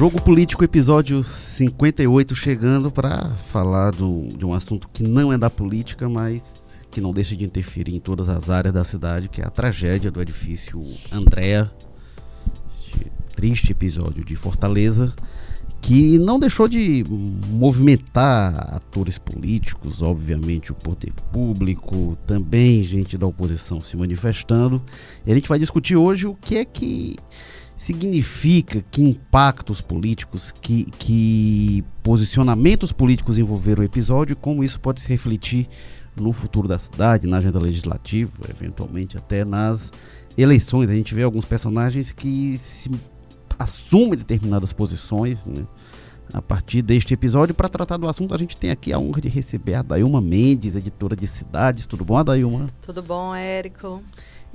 Jogo Político, episódio 58, chegando para falar do, de um assunto que não é da política, mas que não deixa de interferir em todas as áreas da cidade, que é a tragédia do edifício Andréa. Este triste episódio de Fortaleza, que não deixou de movimentar atores políticos, obviamente o poder público, também gente da oposição se manifestando. E a gente vai discutir hoje o que é que significa, que impactos políticos, que, que posicionamentos políticos envolveram o episódio e como isso pode se refletir no futuro da cidade, na agenda legislativa, eventualmente até nas eleições. A gente vê alguns personagens que se assumem determinadas posições né? a partir deste episódio. Para tratar do assunto, a gente tem aqui a honra de receber a Dailma Mendes, editora de Cidades. Tudo bom, Dailma? Tudo bom, Érico.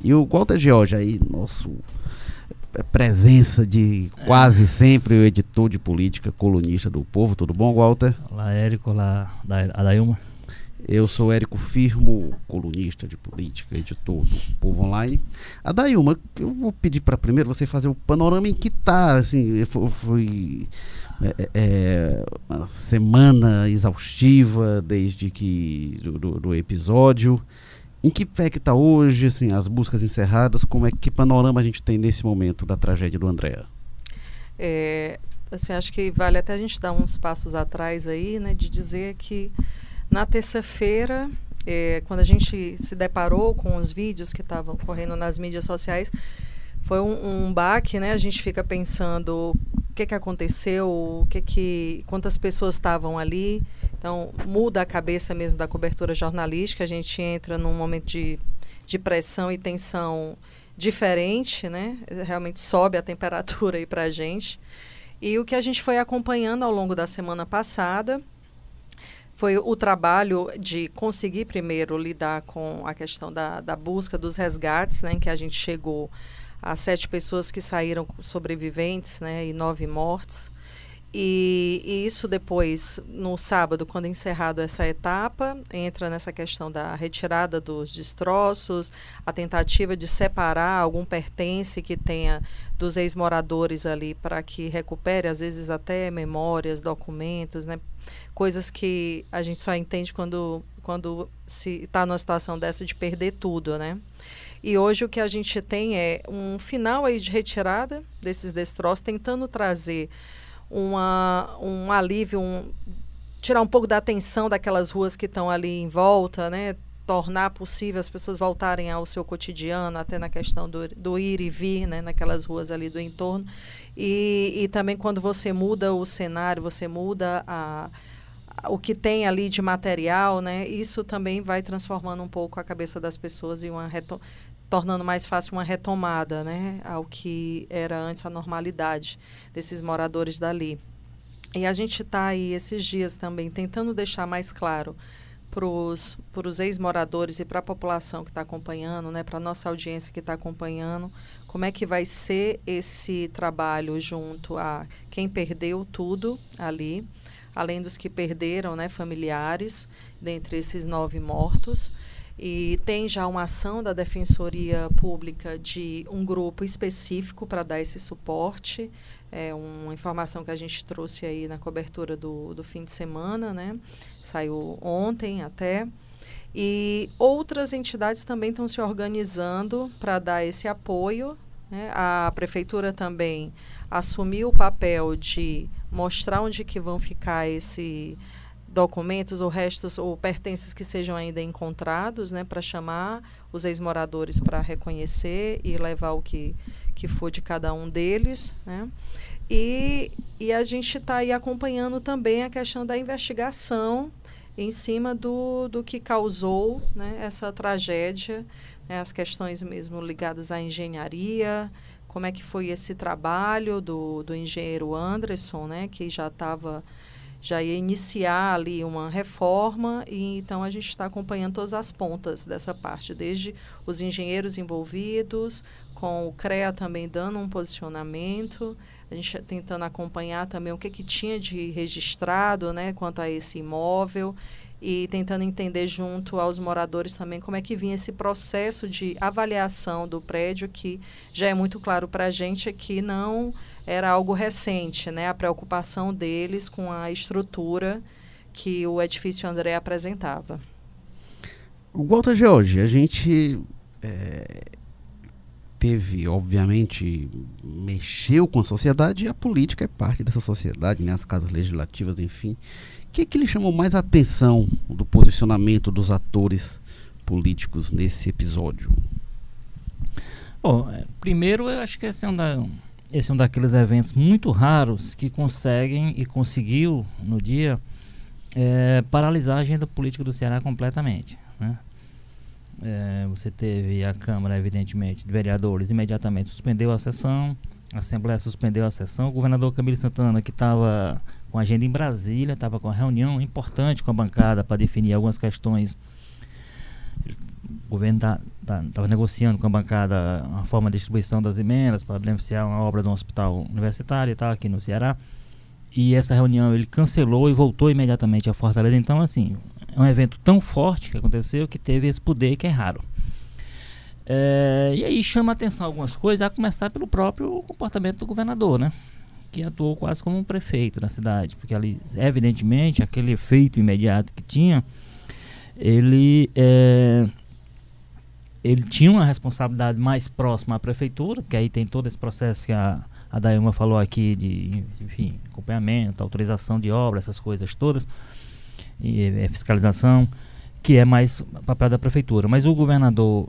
E o Walter George aí, nosso presença de quase sempre o editor de política, colunista do Povo. Tudo bom, Walter? Olá, Érico. Olá, Adailma. Eu sou Érico Firmo, colunista de política, editor do Povo Online. A Dailma, eu vou pedir para primeiro você fazer o panorama em que está, assim, foi, foi é, é, uma semana exaustiva desde que do, do, do episódio. Em que pé que está hoje, assim, as buscas encerradas, como é que panorama a gente tem nesse momento da tragédia do Andréa? É, assim, acho que vale até a gente dar uns passos atrás aí, né, de dizer que na terça-feira, é, quando a gente se deparou com os vídeos que estavam correndo nas mídias sociais, foi um, um baque, né? A gente fica pensando o que, que aconteceu, o que que, quantas pessoas estavam ali, então, muda a cabeça mesmo da cobertura jornalística, a gente entra num momento de, de pressão e tensão diferente, né? Realmente sobe a temperatura aí para a gente. E o que a gente foi acompanhando ao longo da semana passada foi o trabalho de conseguir primeiro lidar com a questão da, da busca dos resgates, né? Em que a gente chegou a sete pessoas que saíram sobreviventes, né? E nove mortes. E, e, isso depois, no sábado, quando encerrado essa etapa, entra nessa questão da retirada dos destroços, a tentativa de separar algum pertence que tenha dos ex-moradores ali para que recupere, às vezes até memórias, documentos, né? coisas que a gente só entende quando, quando se está numa situação dessa de perder tudo, né? E hoje o que a gente tem é um final aí de retirada desses destroços, tentando trazer uma, um alívio, um, tirar um pouco da atenção daquelas ruas que estão ali em volta, né? tornar possível as pessoas voltarem ao seu cotidiano, até na questão do, do ir e vir, né, naquelas ruas ali do entorno. E, e também quando você muda o cenário, você muda a, a, o que tem ali de material, né, isso também vai transformando um pouco a cabeça das pessoas e uma tornando mais fácil uma retomada né, ao que era antes a normalidade desses moradores dali. E a gente está aí esses dias também tentando deixar mais claro para os ex-moradores e para a população que está acompanhando, né, para a nossa audiência que está acompanhando, como é que vai ser esse trabalho junto a quem perdeu tudo ali, além dos que perderam, né, familiares, dentre esses nove mortos. E tem já uma ação da Defensoria Pública de um grupo específico para dar esse suporte. É uma informação que a gente trouxe aí na cobertura do, do fim de semana, né? Saiu ontem até. E outras entidades também estão se organizando para dar esse apoio. Né? A prefeitura também assumiu o papel de mostrar onde que vão ficar esse documentos ou restos ou pertences que sejam ainda encontrados, né, para chamar os ex-moradores para reconhecer e levar o que, que for de cada um deles, né? E, e a gente está aí acompanhando também a questão da investigação em cima do, do que causou né, essa tragédia, né, as questões mesmo ligadas à engenharia, como é que foi esse trabalho do, do engenheiro Anderson, né, que já estava já ia iniciar ali uma reforma e então a gente está acompanhando todas as pontas dessa parte, desde os engenheiros envolvidos, com o CREA também dando um posicionamento, a gente tentando acompanhar também o que, que tinha de registrado né, quanto a esse imóvel e tentando entender junto aos moradores também como é que vinha esse processo de avaliação do prédio, que já é muito claro para a gente que não era algo recente, né? A preocupação deles com a estrutura que o edifício André apresentava. Walter George, a gente é, teve, obviamente, mexeu com a sociedade e a política é parte dessa sociedade, né? as casas legislativas, enfim. Que, que lhe chamou mais a atenção do posicionamento dos atores políticos nesse episódio? Bom, é, primeiro eu acho que esse é um, da, esse é um daqueles eventos muito raros que conseguem e conseguiu no dia é, paralisar a agenda política do Ceará completamente. Né? É, você teve a Câmara, evidentemente, de vereadores, imediatamente suspendeu a sessão, a Assembleia suspendeu a sessão, o governador Camilo Santana, que estava com agenda em Brasília, estava com uma reunião importante com a bancada para definir algumas questões. O governo estava tá, tá, negociando com a bancada a forma de distribuição das emendas para beneficiar uma obra de um hospital universitário e tal, aqui no Ceará. E essa reunião ele cancelou e voltou imediatamente a Fortaleza. Então, assim, é um evento tão forte que aconteceu que teve esse poder que é raro. É, e aí chama atenção algumas coisas, a começar pelo próprio comportamento do governador, né? Que atuou quase como um prefeito na cidade, porque ali, evidentemente, aquele efeito imediato que tinha, ele, é, ele tinha uma responsabilidade mais próxima à prefeitura, porque aí tem todo esse processo que a, a falou aqui de, enfim, acompanhamento, autorização de obra, essas coisas todas e, é, fiscalização, que é mais papel da prefeitura. Mas o governador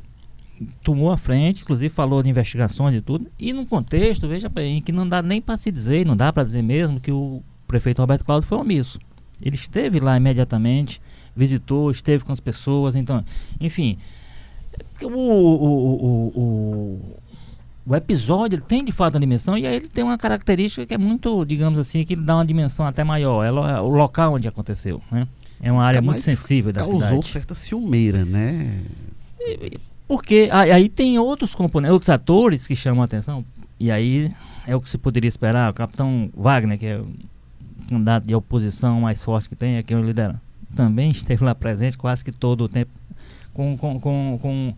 tomou a frente, inclusive falou de investigações e tudo, e num contexto, veja bem, que não dá nem para se dizer, não dá para dizer mesmo que o prefeito Roberto Cláudio foi omisso. Ele esteve lá imediatamente, visitou, esteve com as pessoas, então, enfim, o, o, o, o, episódio tem de fato a dimensão e aí ele tem uma característica que é muito, digamos assim, que ele dá uma dimensão até maior, é o local onde aconteceu, né? É uma área muito sensível da causou cidade. Causou certa ciumeira, né? Porque aí tem outros componentes, outros atores que chamam a atenção. E aí é o que se poderia esperar. O capitão Wagner, que é o candidato de oposição mais forte que tem, é quem eu lidero, também esteve lá presente quase que todo o tempo. Com, com, com, com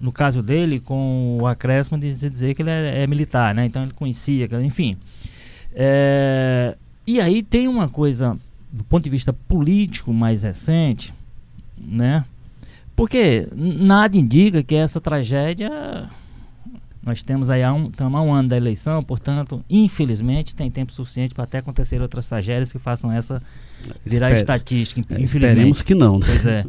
no caso dele, com o acréscimo de dizer que ele é, é militar, né? Então ele conhecia, enfim. É, e aí tem uma coisa do ponto de vista político mais recente, né? Porque nada indica que essa tragédia nós temos aí há um, há um ano da eleição, portanto, infelizmente, tem tempo suficiente para até acontecer outras tragédias que façam essa virar Espere, estatística. É, infelizmente. Esperemos que não. Né? Pois é.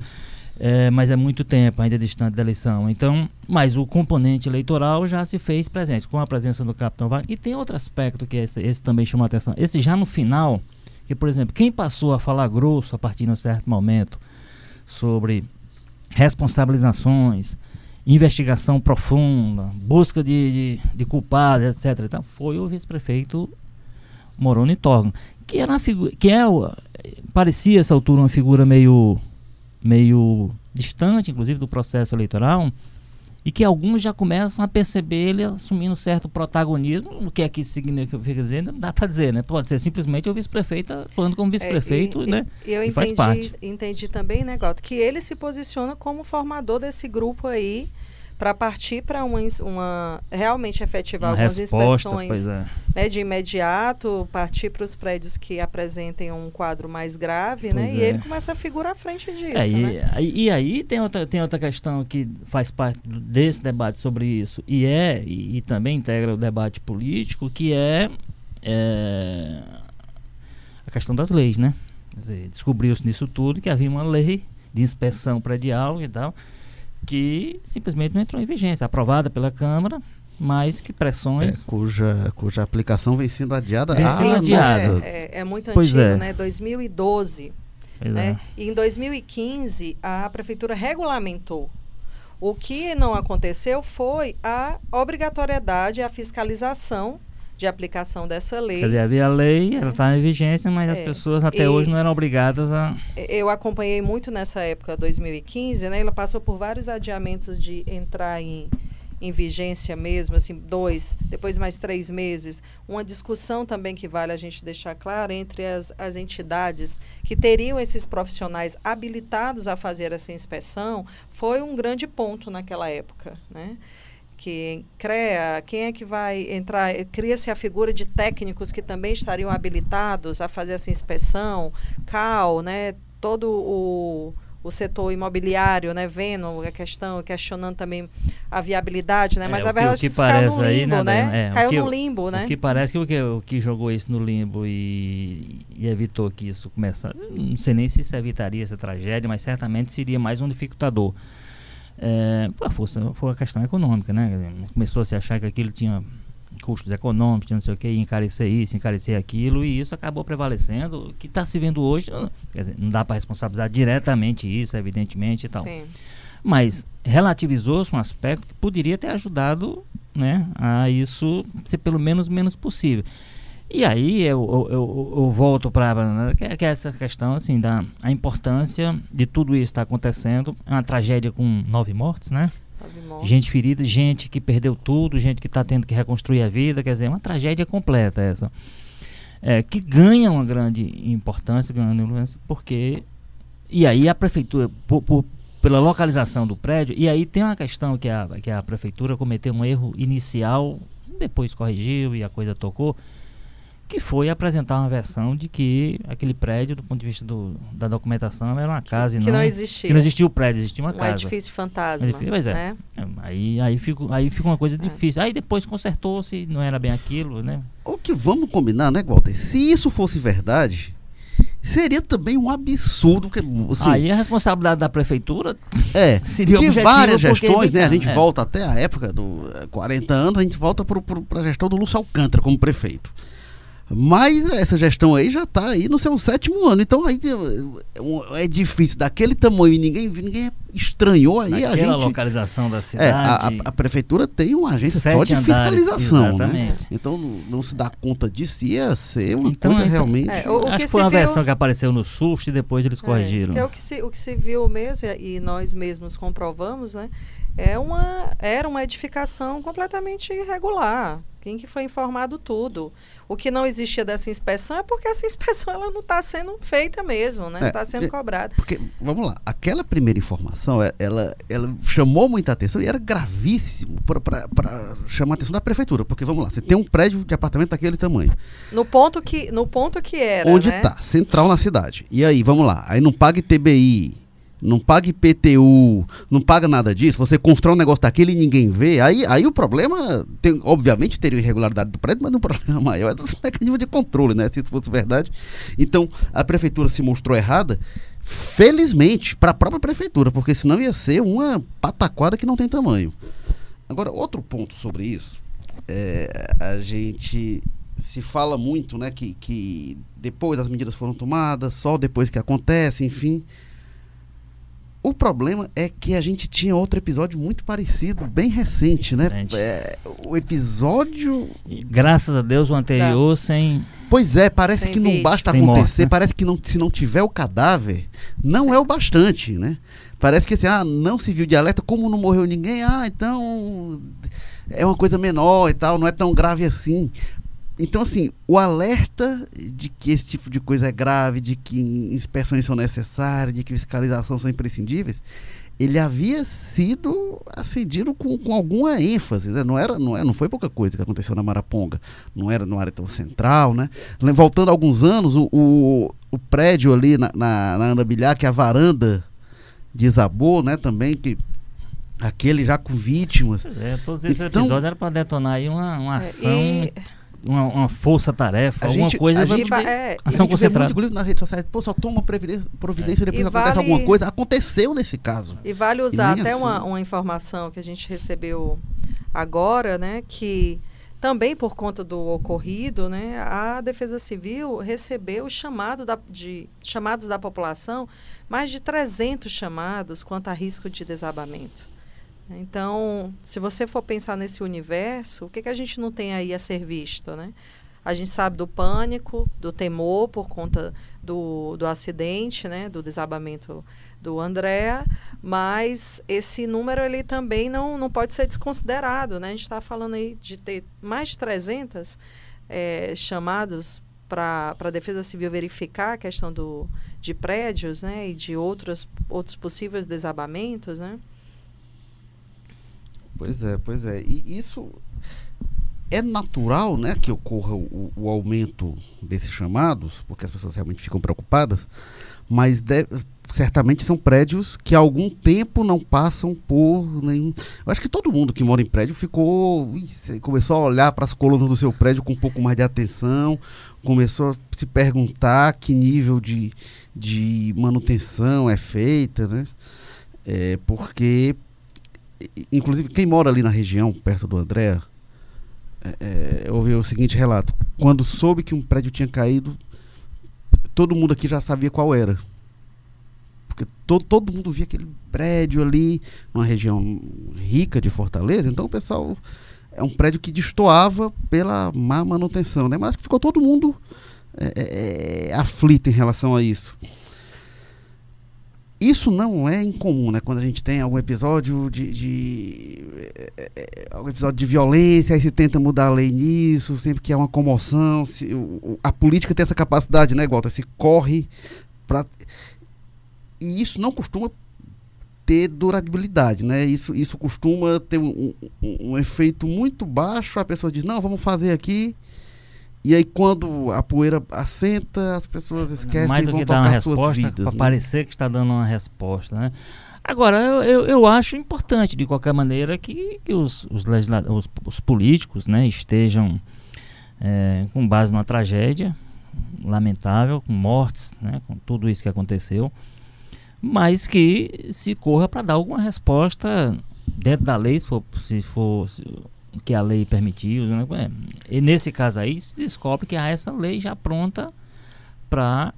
é. Mas é muito tempo ainda distante da eleição. Então, mas o componente eleitoral já se fez presente com a presença do capitão Wagner. E tem outro aspecto que esse, esse também chamou a atenção. Esse já no final, que, por exemplo, quem passou a falar grosso a partir de um certo momento sobre responsabilizações, investigação profunda, busca de, de, de culpados, etc. Então, foi o vice-prefeito Moroni Torno, que era figura, que é, parecia essa altura uma figura meio, meio distante, inclusive do processo eleitoral, e que alguns já começam a perceber ele assumindo certo protagonismo, o que é que significa dizendo, não dá para dizer, né? Pode ser simplesmente o vice-prefeito atuando como vice-prefeito, é, e, né? E eu e entendi, faz parte. entendi também, né, Goto, que ele se posiciona como formador desse grupo aí para partir para uma, uma, realmente efetivar uma algumas resposta, inspeções é. né, de imediato, partir para os prédios que apresentem um quadro mais grave, né? E é. ele começa a figurar à frente disso. É, né? e, e, aí tem outra, tem outra questão que faz parte desse debate sobre isso, e é, e, e também integra o debate político, que é, é a questão das leis, né? Descobriu-se nisso tudo que havia uma lei de inspeção predial e tal que simplesmente não entrou em vigência, aprovada pela Câmara, mas que pressões. É, cuja, cuja aplicação vem sendo adiada vem sendo adiada. É, é, é, muito pois antigo, é. né? 2012. Né? É. E em 2015, a Prefeitura regulamentou. O que não aconteceu foi a obrigatoriedade, a fiscalização de aplicação dessa lei. Quer dizer, havia lei, ela está em vigência, mas é. as pessoas até e hoje não eram obrigadas a... Eu acompanhei muito nessa época, 2015, né? Ela passou por vários adiamentos de entrar em, em vigência mesmo, assim, dois, depois mais três meses. Uma discussão também que vale a gente deixar claro entre as, as entidades que teriam esses profissionais habilitados a fazer essa inspeção foi um grande ponto naquela época, né? Que CREA, quem é que vai entrar? Cria-se a figura de técnicos que também estariam habilitados a fazer essa inspeção, CAL, né? Todo o o setor imobiliário, né, vendo a questão, questionando também a viabilidade, né? É, Mas o a verdade que, é que parece caiu no limbo, aí, né? né? É, caiu que, no limbo, né? O que parece que o que, o que jogou isso no limbo e, e, evitou que isso começasse, não sei nem se isso evitaria essa tragédia, mas certamente seria mais um dificultador. É, foi, foi a questão econômica, né? Começou a se achar que aquilo tinha custos econômicos, não sei o que, encarecer isso, encarecer aquilo, e isso acabou prevalecendo. O que está se vendo hoje, dizer, não dá para responsabilizar diretamente isso, evidentemente e tal. Sim. Mas relativizou-se um aspecto que poderia ter ajudado né, a isso ser pelo menos menos possível. E aí eu, eu, eu volto para né, que, que é essa questão assim da a importância de tudo isso estar tá acontecendo. É uma tragédia com nove mortes, né? Gente ferida, gente que perdeu tudo, gente que está tendo que reconstruir a vida, quer dizer, é uma tragédia completa essa. É, que ganha uma grande importância, ganhando influência, porque. E aí a prefeitura, por, por, pela localização do prédio, e aí tem uma questão que a, que a prefeitura cometeu um erro inicial, depois corrigiu e a coisa tocou que foi apresentar uma versão de que aquele prédio, do ponto de vista do, da documentação, era uma casa que, e não, não existia. Que não existia o prédio, existia uma um casa. Um edifício fantasma. Edifício, pois é. Né? é. Aí, aí, fica, aí fica uma coisa é. difícil. Aí depois consertou-se, não era bem aquilo, né? O que vamos combinar, né, Walter? Se isso fosse verdade, seria também um absurdo. Que, assim, Aí a responsabilidade da prefeitura é, seria de várias gestões, né? A gente é. volta até a época dos 40 anos, a gente volta para a gestão do Lúcio Alcântara como prefeito. Mas essa gestão aí já está aí no seu sétimo ano. Então aí é difícil daquele tamanho e ninguém, ninguém estranhou aí Naquela a gente. localização da cidade. É, a, a, a, prefeitura tem uma agência só de fiscalização, né? Então não, se dá conta disso ia ser uma então, coisa então, realmente. É, o, o acho que foi uma viu... versão que apareceu no susto e depois eles é, corrigiram. É, o que se, o que se viu mesmo e nós mesmos comprovamos, né? É uma, era uma edificação completamente irregular. Que foi informado tudo. O que não existia dessa inspeção é porque essa inspeção ela não está sendo feita mesmo, né? Não está é, sendo cobrada. Porque, vamos lá, aquela primeira informação, é, ela, ela chamou muita atenção e era gravíssimo para chamar a atenção da prefeitura. Porque, vamos lá, você tem um prédio de apartamento daquele tamanho. No ponto que, no ponto que era, Onde está? Né? Central na cidade. E aí, vamos lá, aí não paga TBI não paga IPTU, não paga nada disso, você constrói um negócio daquele e ninguém vê, aí, aí o problema, tem, obviamente teria irregularidade do prédio, mas o problema maior é dos mecanismos de controle, né? Se isso fosse verdade. Então, a prefeitura se mostrou errada, felizmente, para a própria prefeitura, porque senão ia ser uma pataquada que não tem tamanho. Agora, outro ponto sobre isso, é, a gente se fala muito, né, que, que depois as medidas foram tomadas, só depois que acontece, enfim. O problema é que a gente tinha outro episódio muito parecido, bem recente, né? É, o episódio. E, graças a Deus, o anterior tá. sem. Pois é, parece sem que vídeo. não basta sem acontecer, morte, né? parece que não, se não tiver o cadáver, não é o bastante, né? Parece que assim, ah, não se viu de alerta, como não morreu ninguém, ah, então é uma coisa menor e tal, não é tão grave assim. Então, assim, o alerta de que esse tipo de coisa é grave, de que inspeções são necessárias, de que fiscalização são imprescindíveis, ele havia sido acendido com, com alguma ênfase, né? não, era, não, é, não foi pouca coisa que aconteceu na Maraponga, não era numa área tão central, né? Voltando alguns anos, o, o, o prédio ali na, na, na Ana Bilhar, que é a varanda desabou, né, também, que aquele já com vítimas. É, todos esses então, episódios eram para detonar aí uma, uma ação... E uma, uma força-tarefa, alguma gente, coisa. A gente, vê, é, ação a gente vê muito nas redes sociais, pô, só toma providência, providência é. depois e acontece vale, alguma coisa. Aconteceu nesse caso. E vale usar e até assim. uma, uma informação que a gente recebeu agora, né, que também por conta do ocorrido, né, a Defesa Civil recebeu chamado da, de, chamados da população, mais de 300 chamados quanto a risco de desabamento. Então, se você for pensar nesse universo, o que, que a gente não tem aí a ser visto, né? A gente sabe do pânico, do temor por conta do, do acidente, né? Do desabamento do André, mas esse número ele também não, não pode ser desconsiderado. Né? A gente está falando aí de ter mais de 300 é, chamados para a Defesa Civil verificar a questão do, de prédios né? e de outros, outros possíveis desabamentos. Né? Pois é, pois é. E isso é natural né, que ocorra o, o aumento desses chamados, porque as pessoas realmente ficam preocupadas, mas deve, certamente são prédios que há algum tempo não passam por nenhum. Eu acho que todo mundo que mora em prédio ficou. começou a olhar para as colunas do seu prédio com um pouco mais de atenção, começou a se perguntar que nível de, de manutenção é feita, né? É, porque, inclusive, quem mora ali na região, perto do André, é, é, ouviu o seguinte relato: quando soube que um prédio tinha caído, todo mundo aqui já sabia qual era. Porque to, todo mundo via aquele prédio ali, numa região rica de Fortaleza, então o pessoal. É um prédio que destoava pela má manutenção, né? Mas ficou todo mundo é, é, é aflito em relação a isso isso não é incomum, né? Quando a gente tem algum episódio de, de é, algum episódio de violência, aí se tenta mudar a lei nisso, sempre que há uma comoção, se, o, a política tem essa capacidade, né, Walter? Se corre para e isso não costuma ter durabilidade, né? Isso, isso costuma ter um, um, um efeito muito baixo. A pessoa diz: não, vamos fazer aqui e aí quando a poeira assenta, as pessoas esquecem Mais do e vão que dar tocar uma suas resposta, vidas. Para né? parecer que está dando uma resposta, né? Agora, eu, eu, eu acho importante, de qualquer maneira, que, que os, os, os, os políticos né, estejam é, com base numa tragédia lamentável, com mortes, né, com tudo isso que aconteceu, mas que se corra para dar alguma resposta dentro da lei, se for, se for se- que a lei permitiu. Né? É, E nesse caso aí, se descobre que há essa lei já pronta para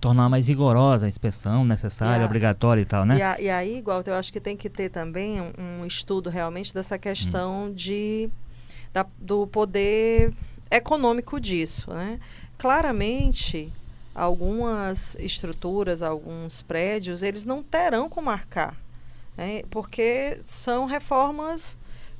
tornar mais rigorosa a inspeção necessária, a- obrigatória e tal, né? E, a- e aí, igual, eu acho que tem que ter também um, um estudo realmente dessa questão de, da- do poder econômico disso, né? Claramente, algumas estruturas, alguns prédios, eles não terão como marcar, né? porque são reformas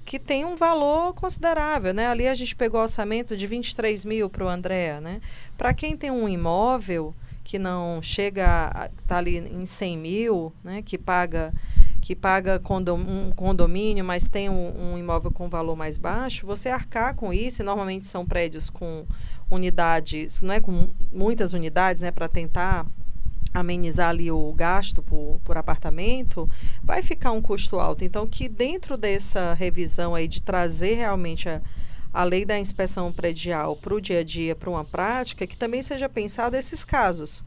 que têm um valor considerável, né? Ali a gente pegou orçamento de 23 mil para o André, né? Para quem tem um imóvel que não chega a tá ali em 100 mil, né? Que paga que paga condom, um condomínio, mas tem um, um imóvel com valor mais baixo, você arcar com isso, e normalmente são prédios com unidades, não é com muitas unidades, né, para tentar amenizar ali o gasto por, por apartamento, vai ficar um custo alto. Então, que dentro dessa revisão aí de trazer realmente a, a lei da inspeção predial para o dia a dia, para uma prática, que também seja pensado esses casos.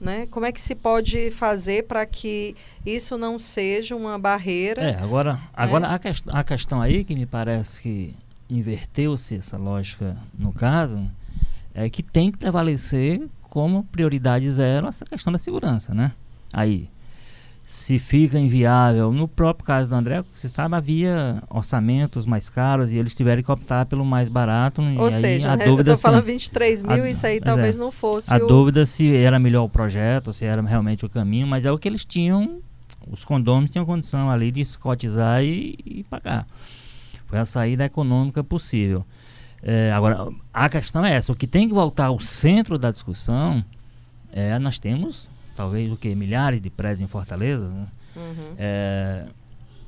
Né? Como é que se pode fazer para que isso não seja uma barreira? É, agora, agora a, quest a questão aí que me parece que inverteu-se essa lógica no caso é que tem que prevalecer como prioridade zero essa questão da segurança, né? Aí, se fica inviável, no próprio caso do André, você sabe, havia orçamentos mais caros e eles tiveram que optar pelo mais barato. Ou seja, a né, dúvida eu se- falando 23 mil, a- isso aí pois talvez é. não fosse a o... dúvida se era melhor o projeto, se era realmente o caminho, mas é o que eles tinham, os condôminos tinham condição ali de escotizar e, e pagar. Foi a saída econômica possível. É, agora, a questão é essa, o que tem que voltar ao centro da discussão é, nós temos, talvez, o que, milhares de prédios em Fortaleza, né? Uhum. É,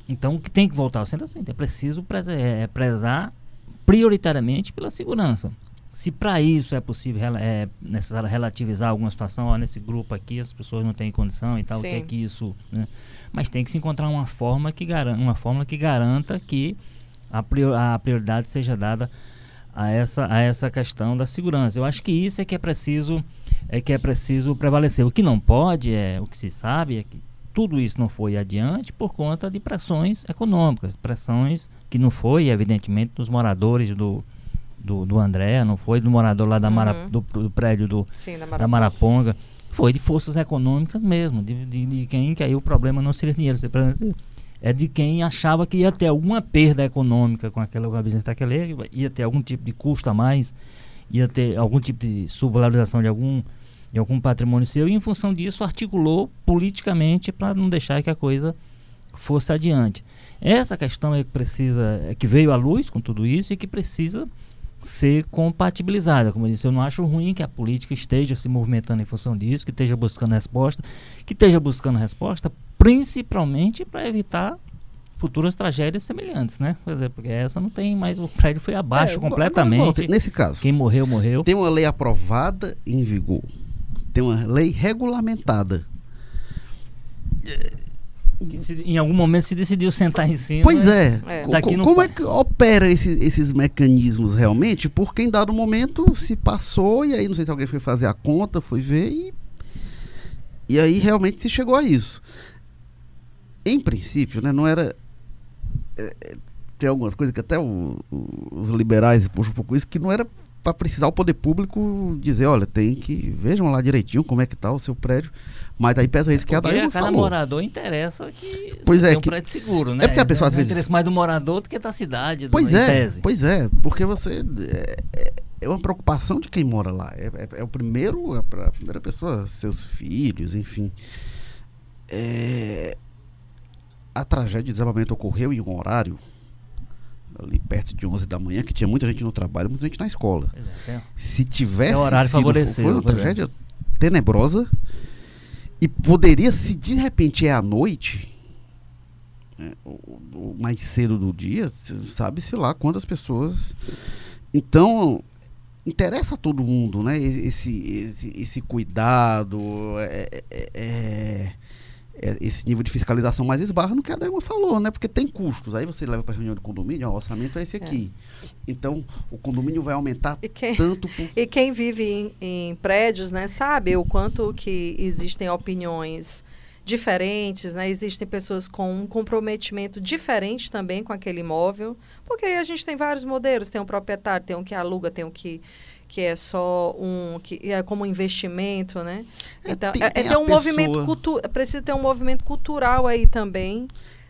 então, o que tem que voltar ao centro é o seguinte, é preciso preze- é, prezar prioritariamente pela segurança. Se para isso é possível, é necessário relativizar alguma situação, ó, nesse grupo aqui as pessoas não têm condição e tal, o que é Sim. que isso... Né? Mas tem que se encontrar uma forma que garanta, uma fórmula que garanta que a, prior- a prioridade seja dada a essa, a essa questão da segurança. Eu acho que isso é que é preciso é que é preciso prevalecer. O que não pode é o que se sabe é que tudo isso não foi adiante por conta de pressões econômicas, pressões que não foi evidentemente dos moradores do do, do André, não foi do morador lá da Mara, Uhum. do, do prédio do, Sim, da Maraponga. Maraponga, foi de forças econômicas mesmo, de, de, de quem que aí o problema não seria dinheiro, é de quem achava que ia ter alguma perda econômica com aquela business daquele, ia ter algum tipo de custo a mais, ia ter algum tipo de subvalorização de algum de algum patrimônio seu e em função disso articulou politicamente para não deixar que a coisa fosse adiante. Essa questão é que precisa, é que veio à luz com tudo isso e que precisa ser compatibilizada. Como eu disse, eu não acho ruim que a política esteja se movimentando em função disso, que esteja buscando resposta, que esteja buscando resposta principalmente para evitar futuras tragédias semelhantes, né? Por exemplo, porque essa não tem mais, o prédio foi abaixo é, completamente. Agora, nesse caso, quem morreu, morreu. Tem uma lei aprovada em vigor, tem uma lei regulamentada. Se, em algum momento se decidiu sentar em cima. Pois é. é. como é que opera esse, esses mecanismos realmente? Porque em dado momento se passou e aí não sei se alguém foi fazer a conta, foi ver e. E aí realmente se chegou a isso. Em princípio, né, não era é, é, tem algumas coisas que até o, o, os liberais puxam um pouco isso, que não era para precisar o poder público dizer, olha, tem que. Vejam lá direitinho como é que tá o seu prédio. Mas aí pesa isso é que a Daí cada falou. morador interessa que pois é, um que, prédio seguro, né? É porque a pessoa às vezes. interessa mais do morador do que da cidade. Pois é, tese. pois é, porque você. É, é, é uma preocupação de quem mora lá. É, é, é o primeiro, a, a primeira pessoa, seus filhos, enfim. É, a tragédia de desabamento ocorreu em um horário ali perto de 11 da manhã, que tinha muita gente no trabalho, muita gente na escola. É, Se tivesse é horário sido, foi uma tragédia tenebrosa e poderia se de repente é à noite, né, ou, mais cedo do dia, sabe-se lá quantas pessoas. Então, interessa a todo mundo, né? Esse, esse, esse cuidado, é, é é, esse nível de fiscalização mais esbarra no que a Daima falou, né? Porque tem custos. Aí você leva para reunião de condomínio, ó, o orçamento é esse aqui. É. Então, o condomínio vai aumentar quem, tanto por... E quem vive em, em, prédios, né, sabe o quanto que existem opiniões diferentes, né? Existem pessoas com um comprometimento diferente também com aquele imóvel, porque aí a gente tem vários modelos, tem um proprietário, tem um que aluga, tem um que que é só um que é como um investimento, né? É, então tem, é, é ter um pessoa... movimento cultural, precisa ter um movimento cultural aí também.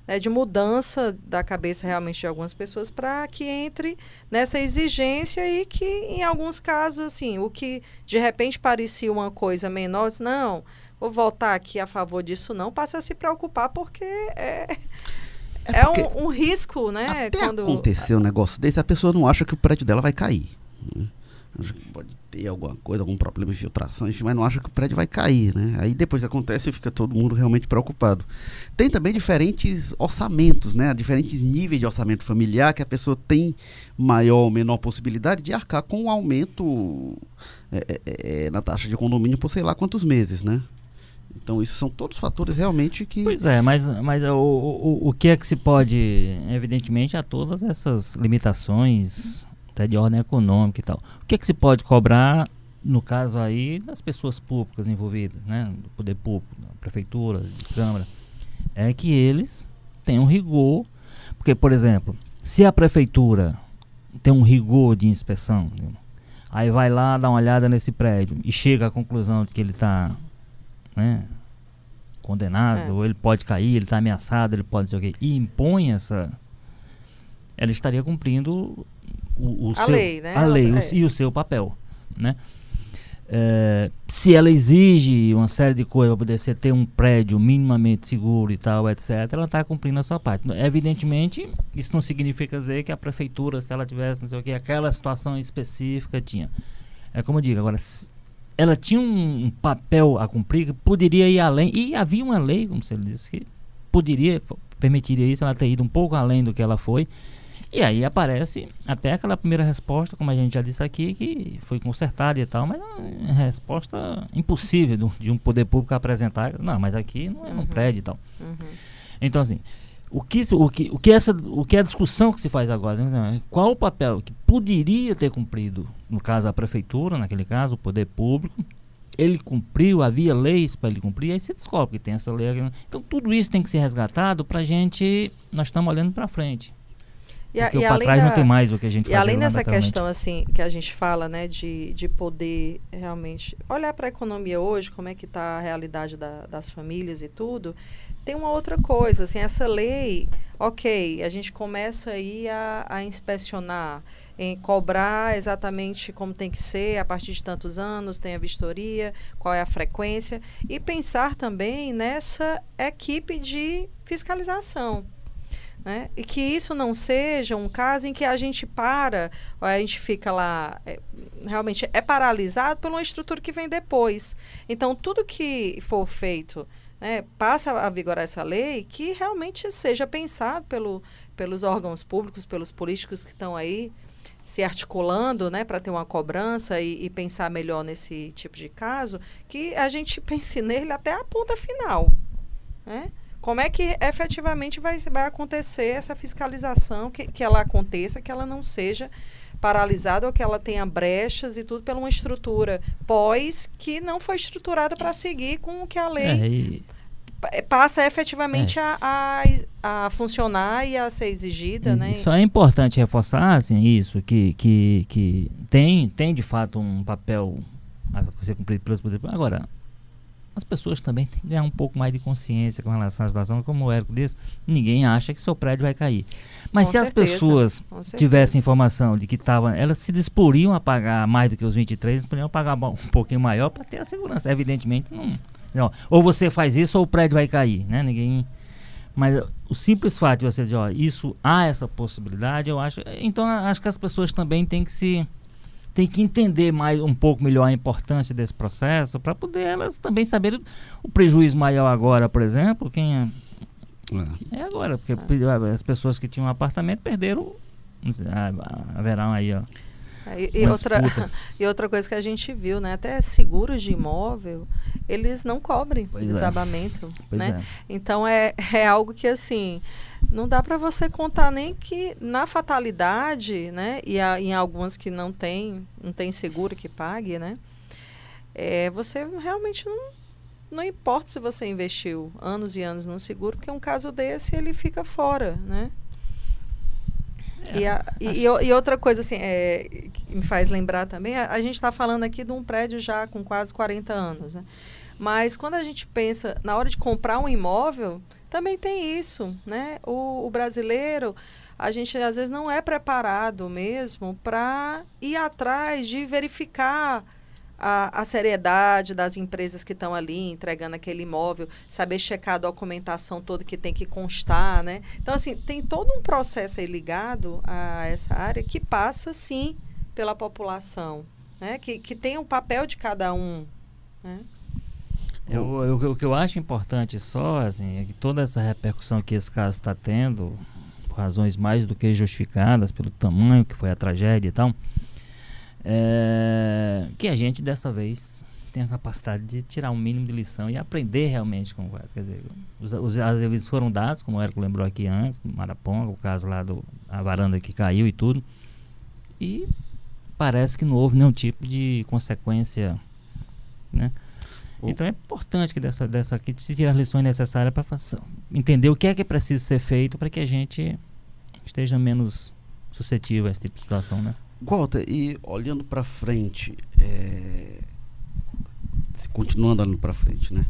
Né, de mudança da cabeça realmente de algumas pessoas para que entre nessa exigência e que em alguns casos assim o que de repente parecia uma coisa menor não vou voltar aqui a favor disso não passa a se preocupar porque é é, porque é um, um, risco né até quando acontecer um negócio desse a pessoa não acha que o prédio dela vai cair né? Acho que pode ter alguma coisa, algum problema de filtração, enfim, mas não acha que o prédio vai cair, né? Aí depois que acontece, fica todo mundo realmente preocupado. Tem também diferentes orçamentos, né? Diferentes níveis de orçamento familiar que a pessoa tem maior ou menor possibilidade de arcar com um aumento é, é, é, na taxa de condomínio por sei lá quantos meses, né? Então, isso são todos fatores realmente que. Pois é, mas, mas o, o, o que é que se pode. Evidentemente, há todas essas limitações até de ordem econômica e tal. O que é que se pode cobrar, no caso aí, das pessoas públicas envolvidas, né? Do poder público, da prefeitura, de câmara, é que eles tenham rigor. Porque, por exemplo, se a prefeitura tem um rigor de inspeção, aí vai lá dar uma olhada nesse prédio e chega à conclusão de que ele está né, condenado, é. ou ele pode cair, ele está ameaçado, ele pode ser o quê, e impõe essa. Ela estaria cumprindo o, o a seu, lei, né? a lei é. e o seu papel, né? É, se ela exige uma série de coisas para poder ser, ter um prédio minimamente seguro e tal, etc., ela está cumprindo a sua parte. Evidentemente, isso não significa dizer que a prefeitura, se ela tivesse, não sei o que, aquela situação específica tinha. É como eu digo, agora, ela tinha um, um papel a cumprir que poderia ir além, e havia uma lei, como você disse, que poderia, permitiria isso, ela ter ido um pouco além do que ela foi, e aí aparece até aquela primeira resposta, como a gente já disse aqui, que foi consertada e tal, mas é uma resposta impossível de um poder público apresentar. Não, mas aqui não é uhum. um prédio e tal. Uhum. Então, assim, o que, o, que, o, que essa, o que é a discussão que se faz agora? Né? Qual o papel que poderia ter cumprido, no caso a prefeitura, naquele caso, o poder público, ele cumpriu, havia leis para ele cumprir, aí se descobre que tem essa lei. Então tudo isso tem que ser resgatado para a gente, nós estamos olhando para frente. E, Porque e para trás da, não tem mais o que a gente E além dessa questão assim que a gente fala, né, de, de poder realmente olhar para a economia hoje, como é que está a realidade da, das famílias e tudo, tem uma outra coisa, assim, essa lei ok, a gente começa aí a, a inspecionar, em cobrar exatamente como tem que ser, a partir de tantos anos, tem a vistoria, qual é a frequência, e pensar também nessa equipe de fiscalização. Né? E que isso não seja um caso em que a gente para, a gente fica lá, é, realmente é paralisado por uma estrutura que vem depois. Então, tudo que for feito né, passa a vigorar essa lei que realmente seja pensado pelo, pelos órgãos públicos, pelos políticos que estão aí se articulando né, para ter uma cobrança e, e, pensar melhor nesse tipo de caso, que a gente pense nele até a ponta final. Né? Como é que efetivamente vai, vai acontecer essa fiscalização, que, que ela aconteça, que ela não seja paralisada ou que ela tenha brechas e tudo pela uma estrutura pós que não foi estruturada para seguir com o que a lei é, e... É, passa efetivamente é. a, a, a, funcionar e a ser exigida, e, né? Só é importante reforçar assim, isso, que, que, que tem, tem de fato um papel a ser cumprido pelos poderes. Agora, as pessoas também têm que ganhar um pouco mais de consciência com relação à situação. Como o Érico disse, ninguém acha que seu prédio vai cair. Mas com se certeza, as pessoas tivessem informação de que estavam, elas se disporiam a pagar mais do que os 23, poderiam pagar um pouquinho maior para ter a segurança. Evidentemente, não, não. Ou você faz isso ou o prédio vai cair, né? Ninguém. Mas o simples fato de você dizer, ó, isso há essa possibilidade, eu acho. Então, acho que as pessoas também têm que se tem que entender mais um pouco melhor a importância desse processo para poder elas também saberem o prejuízo maior agora, por exemplo, quem é, é, é agora, porque é. as pessoas que tinham um apartamento perderam haverá aí, ó. E, e outra, e outra coisa que a gente viu, né? Até seguros de imóvel, eles não cobrem pois é. desabamento, é. né? Então é, é algo que assim não dá para você contar nem que na fatalidade, né? E a, em algumas que não tem, não tem seguro que pague, né? É, você realmente não, não importa se você investiu anos e anos no seguro, porque um caso desse ele fica fora, né? É, e, a, e, e, outra coisa assim, é, que me faz lembrar também, a, a gente está falando aqui de um prédio já com quase 40 anos, né? Mas quando a gente pensa na hora de comprar um imóvel, também tem isso, né? O, o brasileiro, a gente às vezes não é preparado mesmo para ir atrás de verificar a, a, seriedade das empresas que estão ali entregando aquele imóvel, saber checar a documentação toda que tem que constar, né? Então, assim, tem todo um processo aí ligado a essa área que passa, sim, pela população, né? Que, que tem o um papel de cada um, né? Eu, eu, o que eu acho importante só, assim, é que toda essa repercussão que esse caso está tendo, por razões mais do que justificadas pelo tamanho que foi a tragédia e tal, é, que a gente dessa vez tem a capacidade de tirar um mínimo de lição e aprender realmente com o Quer dizer, os, os avisos foram dados, como o Érico lembrou aqui antes, no Maraponga, o caso lá da varanda que caiu e tudo. E parece que não houve nenhum tipo de consequência, né? Então é importante que dessa, dessa que se tire as lições necessárias para entender o que é que preciso ser feito para que a gente esteja menos suscetível a esse tipo de situação, né? Walter, e olhando para frente, é... continuando olhando para frente, né?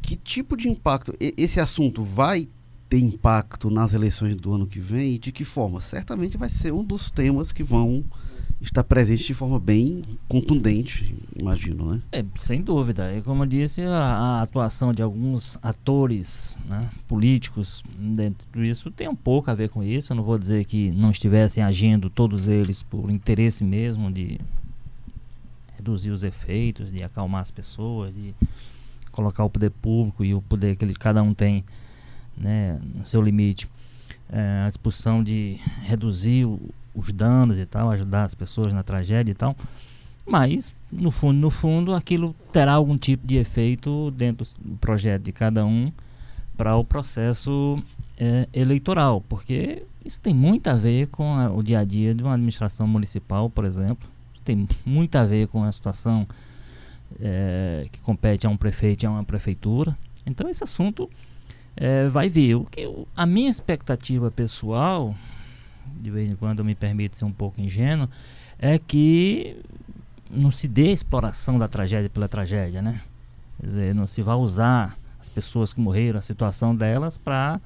Que tipo de impacto esse assunto vai ter impacto nas eleições do ano que vem e de que forma? Certamente vai ser um dos temas que vão está presente de forma bem contundente, imagino, né? É, sem dúvida. E como eu disse, a, a atuação de alguns atores né, políticos dentro disso tem um pouco a ver com isso. Eu não vou dizer que não estivessem agindo todos eles por interesse mesmo de reduzir os efeitos, de acalmar as pessoas, de colocar o poder público e o poder que ele, cada um tem né, no seu limite. É, a disposição de reduzir o, os danos e tal, ajudar as pessoas na tragédia e tal. Mas, no fundo, no fundo, aquilo terá algum tipo de efeito dentro do projeto de cada um para o processo é, eleitoral, porque isso tem muito a ver com a, o dia a dia de uma administração municipal, por exemplo. Tem muito a ver com a situação é, que compete a um prefeito e a uma prefeitura. Então, esse assunto é, vai vir. O que, a minha expectativa pessoal de vez em quando eu me permito ser um pouco ingênuo, é que não se dê exploração da tragédia pela tragédia, né? Quer dizer, não se vá usar as pessoas que morreram, a situação delas, para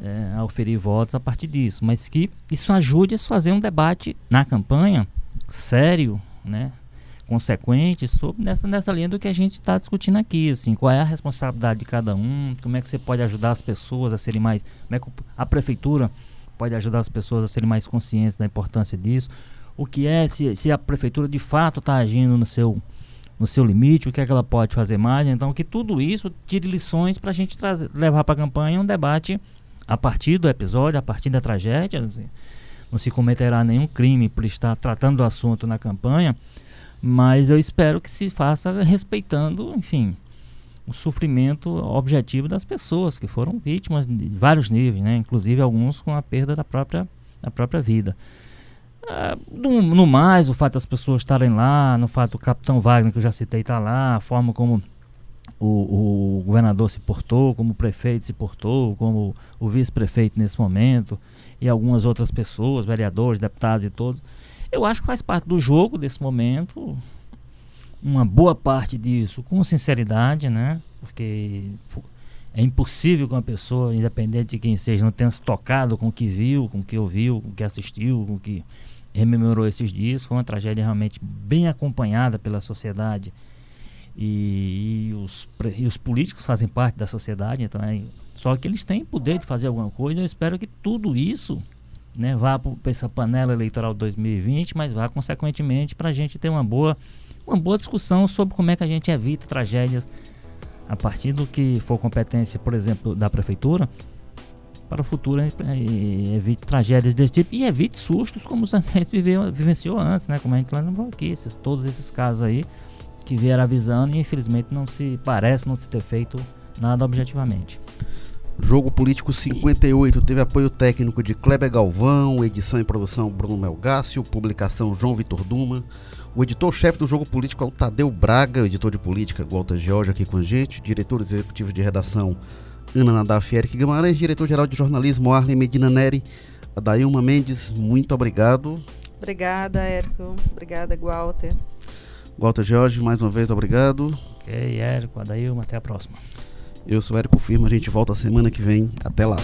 é, oferir votos a partir disso, mas que isso ajude a fazer um debate na campanha sério, né, consequente sobre nessa, nessa linha do que a gente está discutindo aqui, assim, qual é a responsabilidade de cada um, como é que você pode ajudar as pessoas a serem mais, como é que a prefeitura pode ajudar as pessoas a serem mais conscientes da importância disso, o que é se, se a prefeitura de fato está agindo no seu no seu limite, o que é que ela pode fazer mais, então que tudo isso tire lições para a gente trazer, levar para a campanha um debate a partir do episódio, a partir da tragédia, não se cometerá nenhum crime por estar tratando do assunto na campanha, mas eu espero que se faça respeitando, enfim, o sofrimento objetivo das pessoas que foram vítimas de vários níveis, né? inclusive alguns com a perda da própria, da própria vida. Ah, no, no, mais, o fato das pessoas estarem lá, no fato do capitão Wagner, que eu já citei, estar tá lá, a forma como o, o, governador se portou, como o prefeito se portou, como o vice-prefeito nesse momento, e algumas outras pessoas, vereadores, deputados e todos eu acho que faz parte do jogo desse momento. Uma boa parte disso com sinceridade, né? Porque é impossível que uma pessoa, independente de quem seja, não tenha se tocado com o que viu, com o que ouviu, com o que assistiu, com o que rememorou esses dias. Foi uma tragédia realmente bem acompanhada pela sociedade. E, e, os, e os políticos fazem parte da sociedade, então é, só que eles têm poder de fazer alguma coisa. Eu espero que tudo isso né, vá para essa panela eleitoral 2020, mas vá consequentemente para a gente ter uma boa, uma boa discussão sobre como é que a gente evita tragédias a partir do que for competência, por exemplo, da prefeitura, para o futuro evite tragédias desse tipo e evite sustos como a gente viveu, vivenciou antes, né? Como a gente lembrou aqui, esses, todos esses casos aí que vieram avisando e infelizmente não se parece não se ter feito nada objetivamente. Jogo Político 58 teve apoio técnico de Kleber Galvão, edição e produção Bruno Melgácio, publicação João Vitor Duma. O editor-chefe do Jogo Político é o Tadeu Braga, editor de política Walter George aqui com a gente, diretor executivo de redação Ana Nadaf Eric Guimarães, diretor-geral de jornalismo Arlen Medina Neri, Adailma Mendes, muito obrigado. Obrigada, Érico. Obrigada, Walter. Walter Jorge, mais uma vez, obrigado. Ok, Érico, Adailma, até a próxima. Eu sou Érico Firma, a gente volta semana que vem. Até lá.